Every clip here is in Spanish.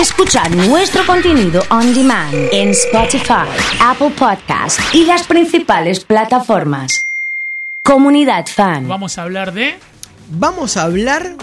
Escuchar nuestro contenido on demand en Spotify, Apple Podcast y las principales plataformas. Comunidad Fan. Vamos a hablar de. Vamos a hablar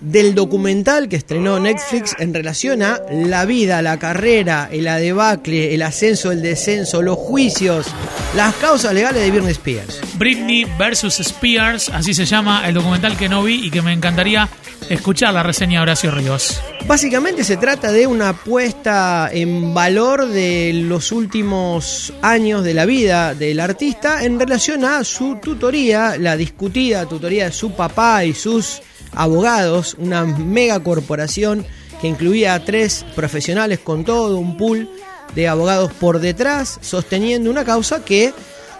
del documental que estrenó Netflix en relación a la vida, la carrera, el adebacle, el ascenso, el descenso, los juicios, las causas legales de Britney Spears. Britney versus Spears, así se llama el documental que no vi y que me encantaría escuchar la reseña de Horacio Ríos. Básicamente se trata de una puesta en valor de los últimos años de la vida del artista en relación a su tutoría, la discutida tutoría de su papá y sus abogados, una mega corporación que incluía a tres profesionales con todo un pool de abogados por detrás, sosteniendo una causa que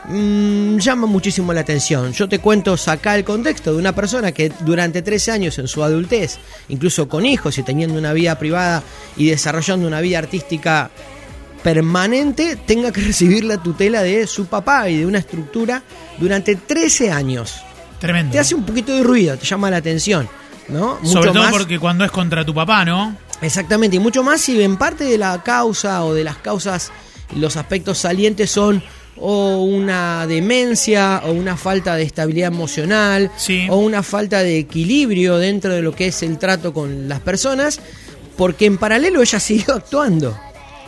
mm, llama muchísimo la atención. Yo te cuento sacar el contexto de una persona que durante 13 años en su adultez, incluso con hijos y teniendo una vida privada y desarrollando una vida artística permanente, tenga que recibir la tutela de su papá y de una estructura durante 13 años. Tremendo. Te hace un poquito de ruido, te llama la atención, ¿no? Mucho Sobre todo más- porque cuando es contra tu papá, ¿no? Exactamente, y mucho más si en parte de la causa o de las causas, los aspectos salientes son o una demencia o una falta de estabilidad emocional Sí. o una falta de equilibrio dentro de lo que es el trato con las personas, porque en paralelo ella siguió actuando.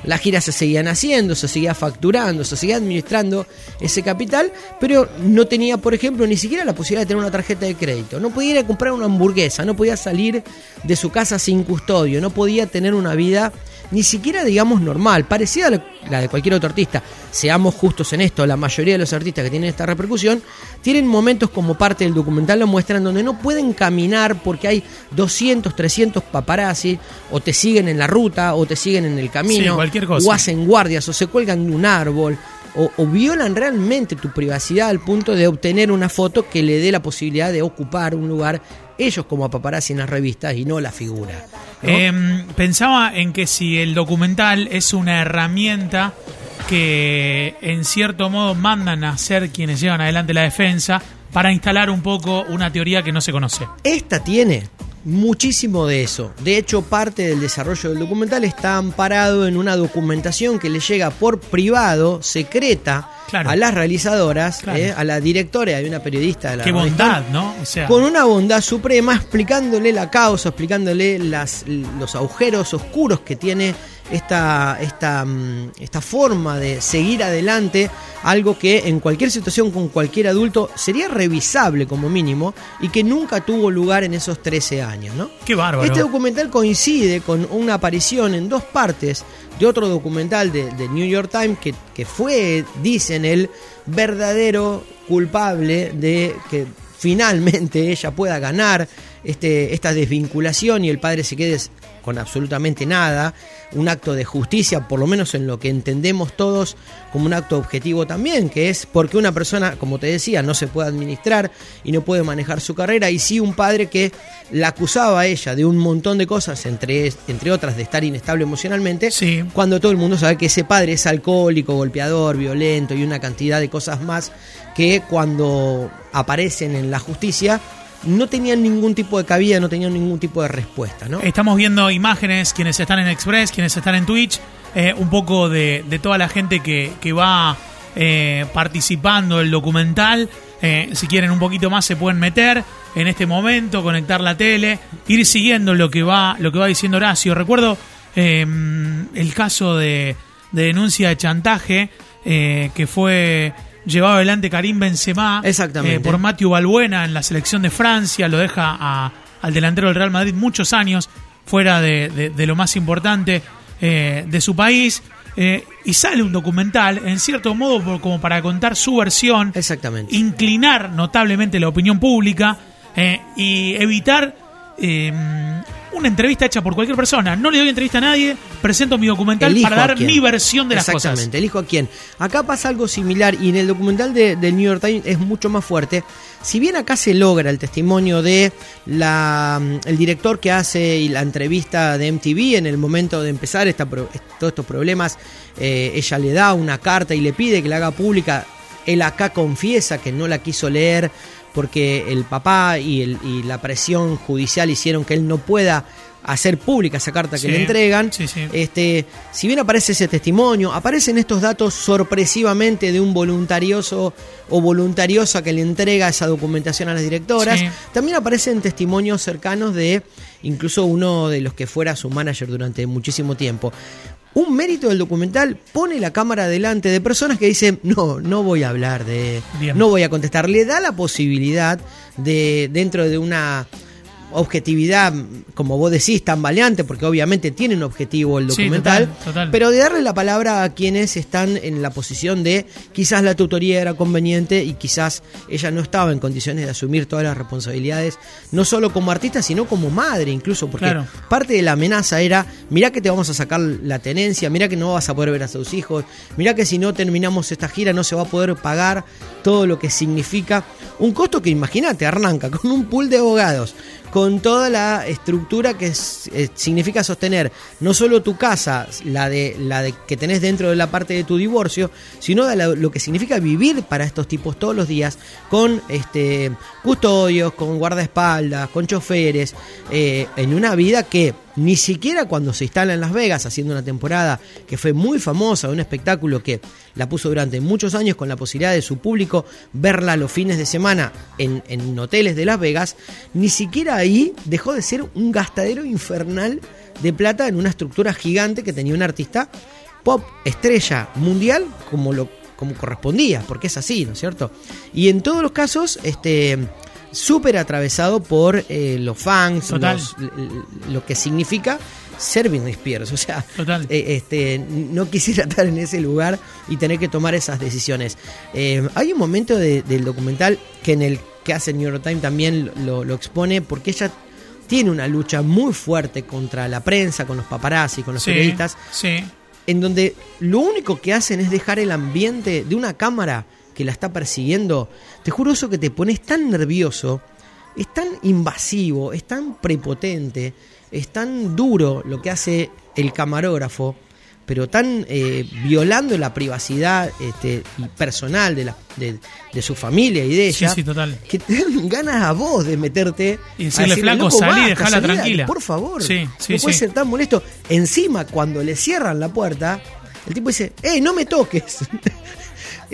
Las giras se seguían haciendo, se seguía facturando, se seguía administrando ese capital, pero no tenía, por ejemplo, ni siquiera la posibilidad de tener una tarjeta de crédito. No podía ir a comprar una hamburguesa, no podía salir de su casa sin custodio, no podía tener una vida ni siquiera, digamos, normal, parecida a la- de cualquier otro artista. Seamos justos en esto, la mayoría de los artistas que tienen esta repercusión tienen momentos como parte del documental lo muestran donde no pueden caminar porque hay 200, 300 paparazzi o te siguen en la ruta o te siguen en el camino Sí, cualquier cosa. o hacen guardias o se cuelgan de un árbol o, o violan realmente tu privacidad al punto de obtener una foto que le dé la posibilidad de ocupar un lugar ellos como paparazzi en las revistas y no la figura. Em, pensaba en que si el documental es una herramienta que en cierto modo mandan a ser quienes llevan adelante la defensa para instalar un poco una teoría que no se conoce. Esta tiene muchísimo de eso. De hecho, parte del desarrollo del documental está amparado en una documentación que le llega por privado, secreta, Claro. a las realizadoras, Claro. eh, a la directora y a una periodista de la Qué bondad, ¿no? O sea, Con una bondad suprema, explicándole la causa, explicándole las, los agujeros oscuros que tiene esta, esta, mm, esta forma de seguir adelante, algo que en cualquier situación con cualquier adulto sería revisable como mínimo y que nunca tuvo lugar en esos 13 años, ¿no? qué bárbaro. Este documental coincide con una aparición en dos partes de otro documental de, de New York Times que, que fue, dicen, el verdadero culpable de que finalmente ella pueda ganar este, esta desvinculación y el padre se quede con absolutamente nada, un acto de justicia, por lo menos en lo que entendemos todos como un acto objetivo también, que es porque una persona, como te decía, no se puede administrar y no puede manejar su carrera, y sí un padre que la acusaba a ella de un montón de cosas, entre, entre otras de estar inestable emocionalmente, Sí. cuando todo el mundo sabe que ese padre es alcohólico, golpeador, violento y una cantidad de cosas más que cuando aparecen en la justicia no tenían ningún tipo de cabida, no tenían ningún tipo de respuesta, ¿no? Estamos viendo imágenes, quienes están en Express, quienes están en Twitch, eh, un poco de, toda la gente que, que va eh, participando del documental. Eh, si quieren un poquito más se pueden meter en este momento, conectar la tele, ir siguiendo lo que va, lo que va diciendo Horacio. Recuerdo eh, el caso de, de denuncia de chantaje eh, que fue llevado adelante Karim Benzema Exactamente. eh, por Matthew Balbuena en la selección de Francia, lo deja a- al delantero del Real Madrid muchos años fuera de, de- de lo más importante eh, de su país. eh, y sale un documental, en cierto modo, por- como para contar su versión, Exactamente. inclinar notablemente la opinión pública y evitar una entrevista hecha por cualquier persona. No le doy entrevista a nadie, presento mi documental Elijo para dar mi versión de las Exactamente, cosas. elijo a quién. Acá pasa algo similar y en el documental de, del New York Times es mucho más fuerte. Si bien acá se logra el testimonio de la, mm, el director que hace y la entrevista de MTV en el momento de empezar esta, todos estos problemas, eh, ella le da una carta y le pide que la haga pública. Él acá confiesa que no la quiso leer porque el papá y, el- y la presión judicial hicieron que él no pueda hacer pública esa carta que Sí, le entregan. sí, sí. Este, si bien aparece ese testimonio, aparecen estos datos sorpresivamente de un voluntarioso o voluntariosa que le entrega esa documentación a las directoras. También aparecen testimonios cercanos de incluso uno de los que fuera su manager durante muchísimo tiempo. Un mérito del documental pone la cámara delante de personas que dicen, no, no voy a hablar de... Bien. No voy a contestar. Le da la posibilidad de, dentro de una objetividad, como vos decís, tan valiante, porque obviamente tiene un objetivo el Sí, documental, total, total. pero de darle la palabra a quienes están en la posición de quizás la tutoría era conveniente y quizás ella no estaba en condiciones de asumir todas las responsabilidades, no solo como artista, sino como madre incluso, porque Claro. parte de la amenaza era, mirá que te vamos a sacar la tenencia, mirá que no vas a poder ver a tus hijos, mirá que si no terminamos esta gira no se va a poder pagar todo lo que significa un costo que imagínate, arranca con un pool de abogados, con toda la estructura que eh, significa sostener no solo tu casa, la de la de que tenés dentro de la parte de tu divorcio, sino de lo que significa vivir para estos tipos todos los días con este custodios, con guardaespaldas, con choferes, eh, en una vida que ni siquiera cuando se instala en Las Vegas haciendo una temporada que fue muy famosa, un espectáculo que la puso durante muchos años con la posibilidad de su público verla los fines de semana en, en hoteles de Las Vegas, ni siquiera ahí dejó de ser un gastadero infernal de plata en una estructura gigante que tenía un artista pop estrella mundial como lo como correspondía, porque es así, ¿no es cierto? Y en todos los casos, este súper atravesado por eh, los fans, los- lo que significa ser Britney Spears. O sea, eh, este, no quisiera estar en ese lugar y tener que tomar esas decisiones. Eh, hay un momento de- del documental que en el que hace New York Times también lo, lo expone, porque ella tiene una lucha muy fuerte contra la prensa, con los paparazzi, con los Sí, periodistas, sí. en donde lo único que hacen es dejar el ambiente de una cámara que la está persiguiendo. Te juro eso que te pones tan nervioso, es tan invasivo, es tan prepotente, es tan duro lo que hace el camarógrafo, pero tan eh, violando la privacidad este, y personal de, la, de, de su familia y de Sí, ella. sí, total. Que te dan ganas a vos de meterte Y decirle, a "Flaco, "Loco, salí, dale, tranquila". Por favor. Sí, sí, no puede sí. ser tan molesto. Encima, cuando le cierran la puerta, el tipo dice, ¡eh, no me toques!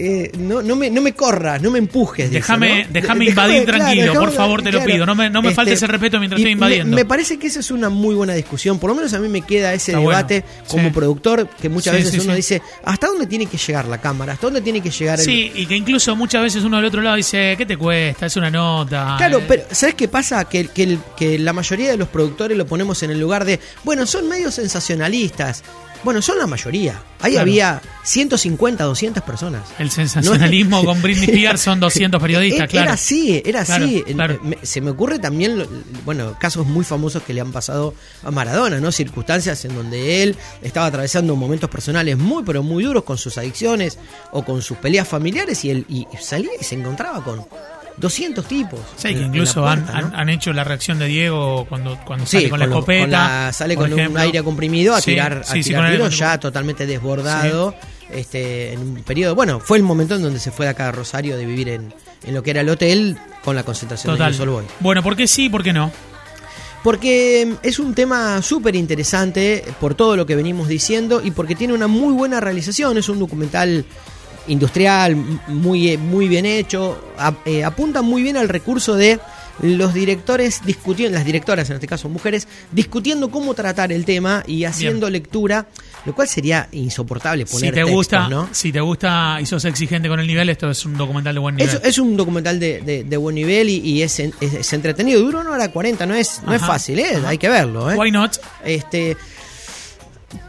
Eh, no, no, me, no me corras, no me empujes. Déjame- ¿no? déjame invadir claro, tranquilo, por favor, te lo pido. No me- no me faltes el respeto mientras estoy invadiendo. Me, parece que esa es una muy buena discusión. Por lo menos a mí me queda ese Está debate bueno. como Sí. productor, que muchas Sí, veces sí, uno dice, ¿hasta dónde tiene que llegar la cámara? ¿Hasta dónde tiene que llegar el, Sí, y que incluso muchas veces uno del otro lado dice, ¿qué te cuesta? Es una nota. Claro, Eh, pero ¿sabes qué pasa? Que, que, que la mayoría de los productores lo ponemos en el lugar de, bueno, son medios sensacionalistas. Bueno, son la mayoría. Ahí Claro. había 150, 200 personas. El sensacionalismo No- con Britney Spears son 200 periodistas, Era- claro. Era así, era Claro, así. claro. Se me ocurre también, bueno, casos muy famosos que le han pasado a Maradona, ¿no? Circunstancias en donde él estaba atravesando momentos personales muy, pero muy duros con sus adicciones o con sus peleas familiares y él y salía y se encontraba con 200 tipos. Sí, que incluso han, hecho la reacción de Diego cuando, cuando Sí, sale con la escopeta. con la- sale con un aire comprimido a Sí, tirar, a tirar comprimido. ya totalmente desbordado. Este, en un periodo, bueno, fue el momento en donde se fue de acá a Rosario de vivir en, en lo que era el hotel con la concentración Total. de Sol Boy. Bueno, ¿por qué sí? ¿Por qué no? Porque mm, es un tema súper interesante por todo lo que venimos diciendo y porque tiene una muy buena realización. Es un documental industrial, muy, eh, muy bien hecho. A- eh, apunta muy bien al recurso de los directores discutiendo, las directoras en este caso mujeres, discutiendo cómo tratar el tema y haciendo lectura, lo cual sería insoportable poner Si te textos, gusta, ¿no? si te gusta y sos exigente con el nivel, esto es un documental de buen nivel. Es, es un documental de, de- de buen nivel y, y es, es- es entretenido. Dura una hora 40, no es, no es fácil, ¿eh? hay que verlo. ¿eh? Why not? Este,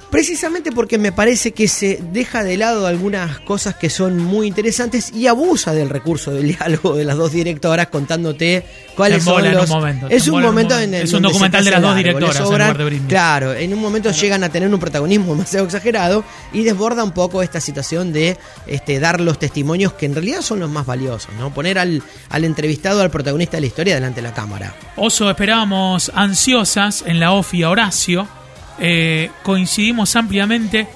precisamente porque me parece que se deja de lado algunas cosas que son muy interesantes y abusa del recurso del diálogo de las dos directoras contándote cuáles son en los. un momento, es un momento en el Es un documental de las dos directoras sobran- de. Claro, en un momento llegan a tener un protagonismo demasiado exagerado y desborda un poco esta situación de este, dar los testimonios que en realidad son los más valiosos, ¿no? Poner al, al entrevistado, al protagonista de la historia delante de la cámara. Oso, esperábamos ansiosas en la OFI a Horacio. Eh, coincidimos ampliamente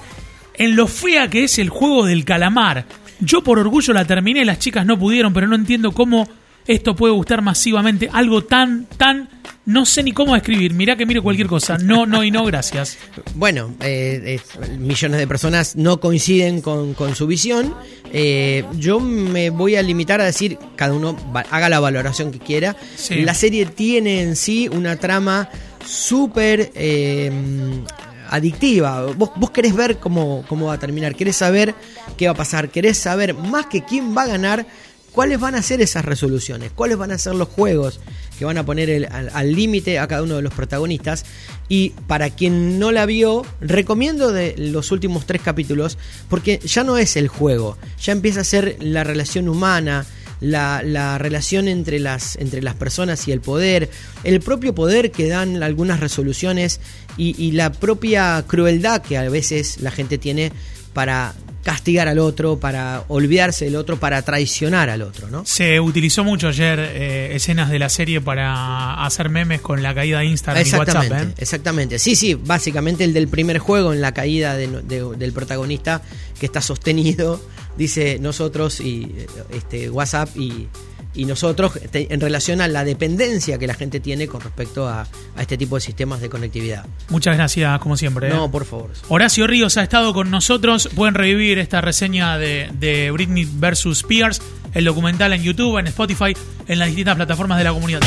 en lo fea que es el juego del calamar. Yo por orgullo la terminé, las chicas no pudieron, pero no entiendo cómo esto puede gustar masivamente. Algo tan, tan no sé ni cómo escribir. Mirá que miro cualquier cosa. No, no y no, gracias. Bueno, eh, eh, millones de personas no coinciden con, su visión. Eh, yo me voy a limitar a decir, cada uno haga la valoración que quiera. La serie tiene en sí una trama súper adictiva. Vos, vos querés ver cómo, cómo va a terminar, querés saber qué va a pasar, querés saber más que quién va a ganar, cuáles van a ser esas resoluciones, cuáles van a ser los juegos que van a poner al límite a cada uno de los protagonistas. Y para quien no la vio, recomiendo de los últimos tres capítulos, porque ya no es el juego, ya empieza a ser la relación humana, la, relación entre las, entre las personas y el poder, el propio poder que dan algunas resoluciones y, y la propia crueldad que a veces la gente tiene para castigar al otro, para olvidarse del otro, para traicionar al otro, ¿no? Se utilizó mucho ayer eh, escenas de la serie para hacer memes con la caída de Instagram y WhatsApp. ¿eh? Exactamente, sí, sí, básicamente el del primer juego en la caída del protagonista que está sostenido, dice nosotros y este WhatsApp y y nosotros en relación a la dependencia que la gente tiene con respecto a, este tipo de sistemas de conectividad. Muchas gracias, como siempre. No, ¿eh? por favor. Horacio Ríos ha estado con nosotros. Pueden revivir esta reseña de, de Britney versus Spears, el documental en YouTube, en Spotify, en las distintas plataformas de la comunidad.